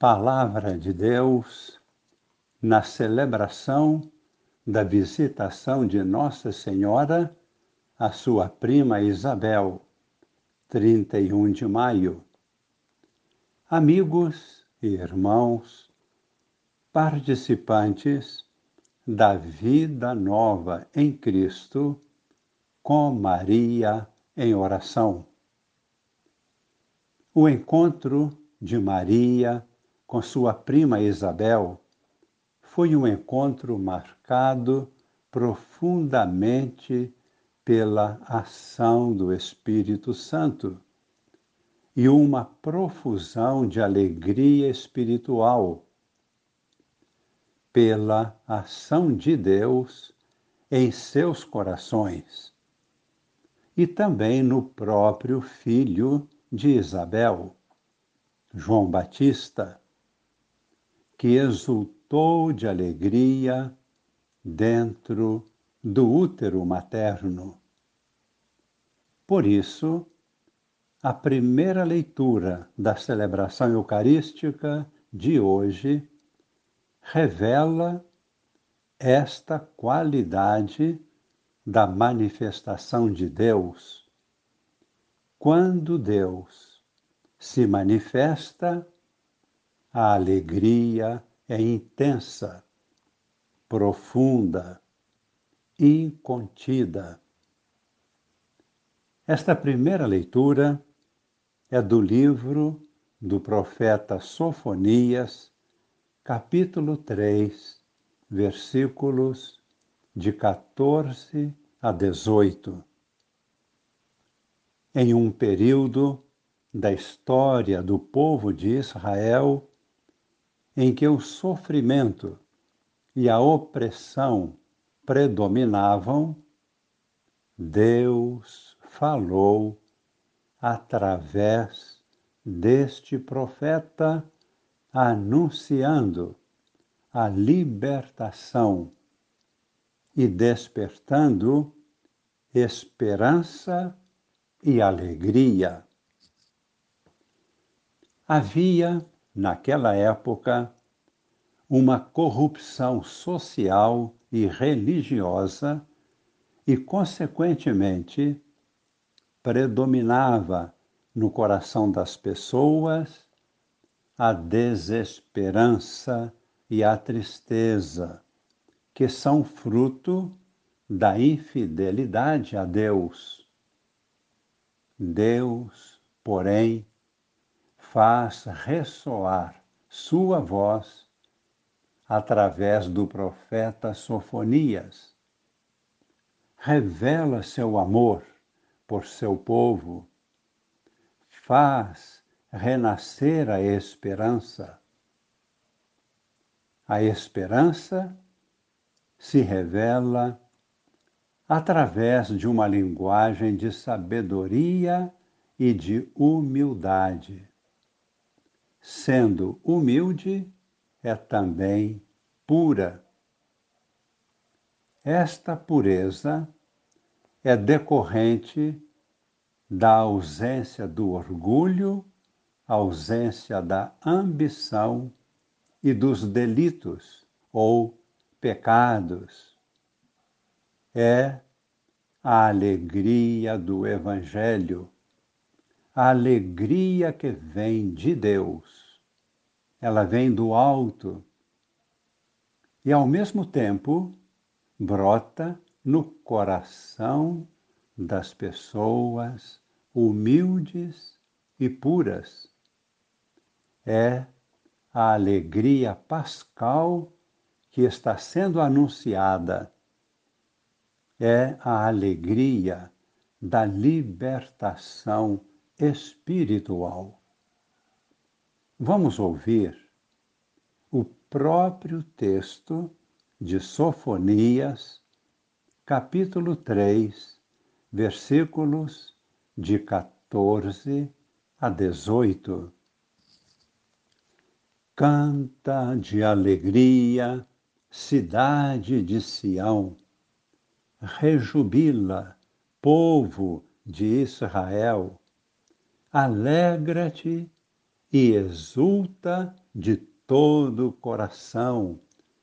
Palavra de Deus na celebração da visitação de Nossa Senhora à sua prima Isabel, 31 de maio. Amigos e irmãos, participantes da vida nova em Cristo, com Maria em oração. O encontro de Maria com sua prima Isabel foi um encontro marcado profundamente pela ação do Espírito Santo e uma profusão de alegria espiritual pela ação de Deus em seus corações e também no próprio filho de Isabel, João Batista, que exultou de alegria dentro do útero materno. Por isso, a primeira leitura da celebração eucarística de hoje revela esta qualidade da manifestação de Deus. Quando Deus se manifesta, a alegria é intensa, profunda, incontida. Esta primeira leitura é do livro do profeta Sofonias, capítulo 3, versículos de 14 a 18. Em um período da história do povo de Israel em que o sofrimento e a opressão predominavam, Deus falou através deste profeta, anunciando a libertação e despertando esperança e alegria. Havia, naquela época, uma corrupção social e religiosa e, consequentemente, predominava no coração das pessoas a desesperança e a tristeza que são fruto da infidelidade a Deus. Deus, porém, faz ressoar sua voz através do profeta Sofonias. Revela seu amor por seu povo, faz renascer a esperança. A esperança se revela através de uma linguagem de sabedoria e de humildade. Sendo humilde, é também pura. Esta pureza é decorrente da ausência do orgulho, ausência da ambição e dos delitos ou pecados. É a alegria do Evangelho, a alegria que vem de Deus. Ela vem do alto e, ao mesmo tempo, brota no coração das pessoas humildes e puras. É a alegria pascal que está sendo anunciada é a alegria da libertação espiritual. Vamos ouvir o próprio texto de Sofonias, capítulo 3, versículos de 14 a 18. Canta de alegria cidade de Sião, rejubila, povo de Israel, alegra-te e exulta de todo o coração,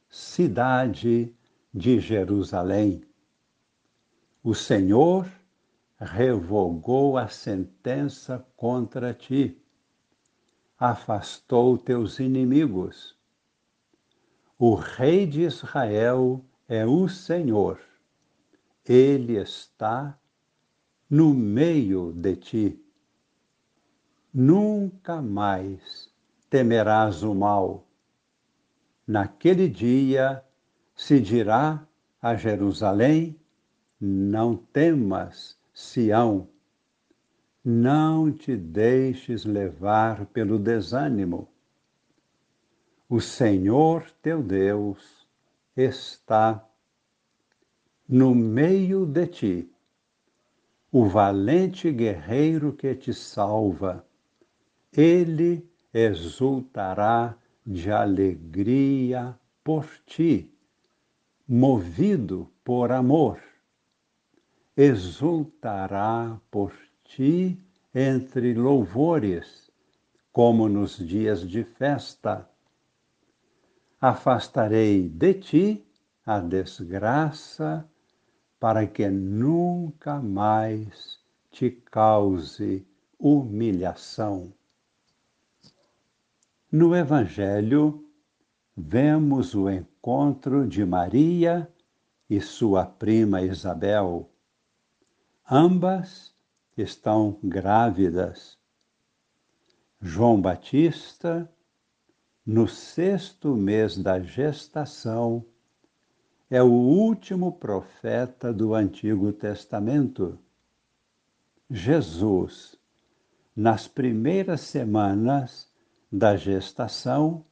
cidade de Jerusalém. O Senhor revogou a sentença contra ti, afastou teus inimigos. O Rei de Israel é o Senhor, ele está no meio de ti. Nunca mais temerás o mal. Naquele dia se dirá a Jerusalém: Não temas, Sião, não te deixes levar pelo desânimo. O Senhor teu Deus está no meio de ti, o valente guerreiro que te salva. Ele exultará de alegria por ti, movido por amor exultará por ti entre louvores, como nos dias de festa. Afastarei de ti a desgraça, para que nunca mais te cause humilhação. No Evangelho, vemos o encontro de Maria e sua prima Isabel Ambas estão grávidas. João Batista, no sexto mês da gestação, é o último profeta do Antigo Testamento. Jesus, nas primeiras semanas da gestação,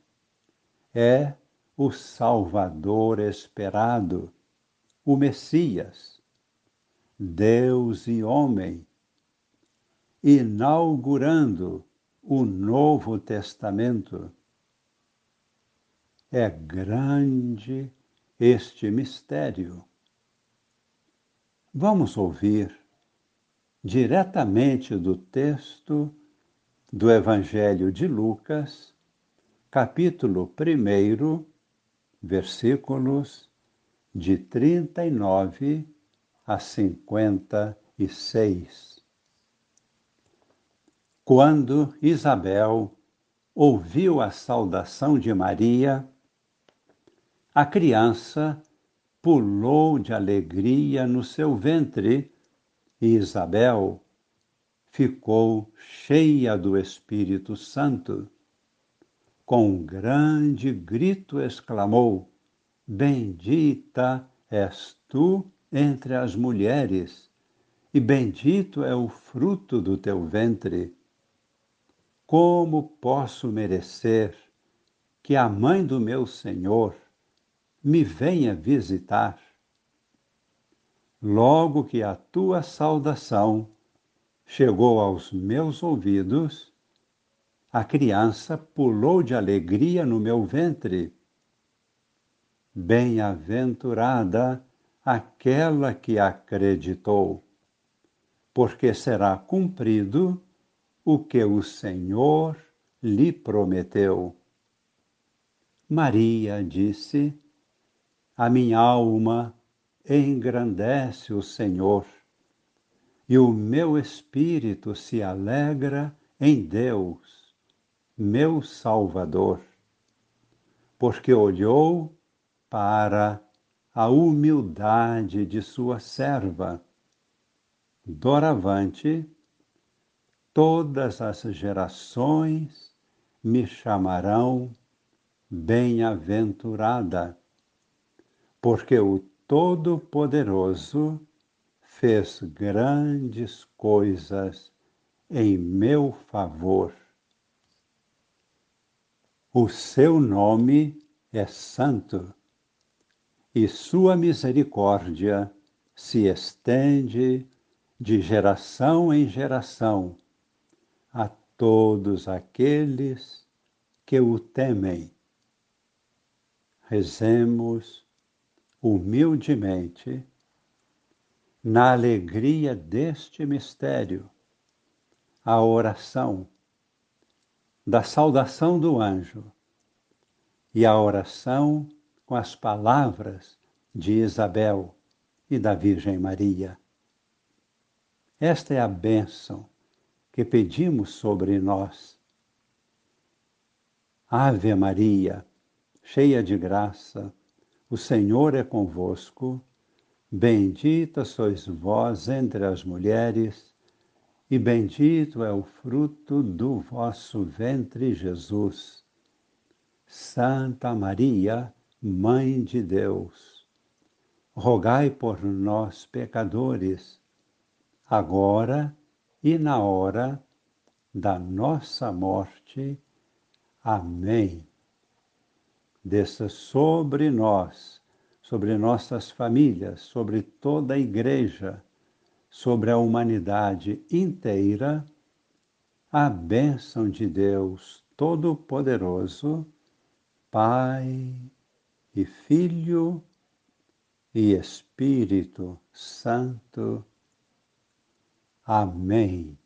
é o Salvador esperado, o Messias Deus e homem, inaugurando o Novo Testamento. É grande este mistério. Vamos ouvir diretamente do texto do Evangelho de Lucas, capítulo 1, versículos de 39 a cinquenta e seis. Quando Isabel ouviu a saudação de Maria, a criança pulou de alegria no seu ventre e Isabel ficou cheia do Espírito Santo. Com um grande grito exclamou: Bendita és tu entre as mulheres, e bendito é o fruto do teu ventre. Como posso merecer que a mãe do meu Senhor me venha visitar? Logo que a tua saudação chegou aos meus ouvidos, a criança pulou de alegria no meu ventre. Bem-aventurada aquela que acreditou, porque será cumprido o que o Senhor lhe prometeu. Maria disse: A minha alma engrandece o Senhor, e o meu espírito se alegra em Deus, meu Salvador, porque olhou para a humildade de sua serva. Doravante, todas as gerações me chamarão bem-aventurada, porque o Todo-Poderoso fez grandes coisas em meu favor. O seu nome é santo e sua misericórdia se estende de geração em geração a todos aqueles que o temem. Rezemos humildemente na alegria deste mistério, a oração. da saudação do anjo e a oração com as palavras de Isabel e da Virgem Maria. Esta é a bênção que pedimos sobre nós. Ave Maria, cheia de graça, o Senhor é convosco. Bendita sois vós entre as mulheres, e bendito é o fruto do vosso ventre, Jesus. Santa Maria, Mãe de Deus, rogai por nós, pecadores, agora e na hora da nossa morte. Amém. Desça sobre nós, sobre nossas famílias, sobre toda a Igreja, sobre a humanidade inteira, a bênção de Deus Todo-Poderoso, Pai e Filho e Espírito Santo. Amém.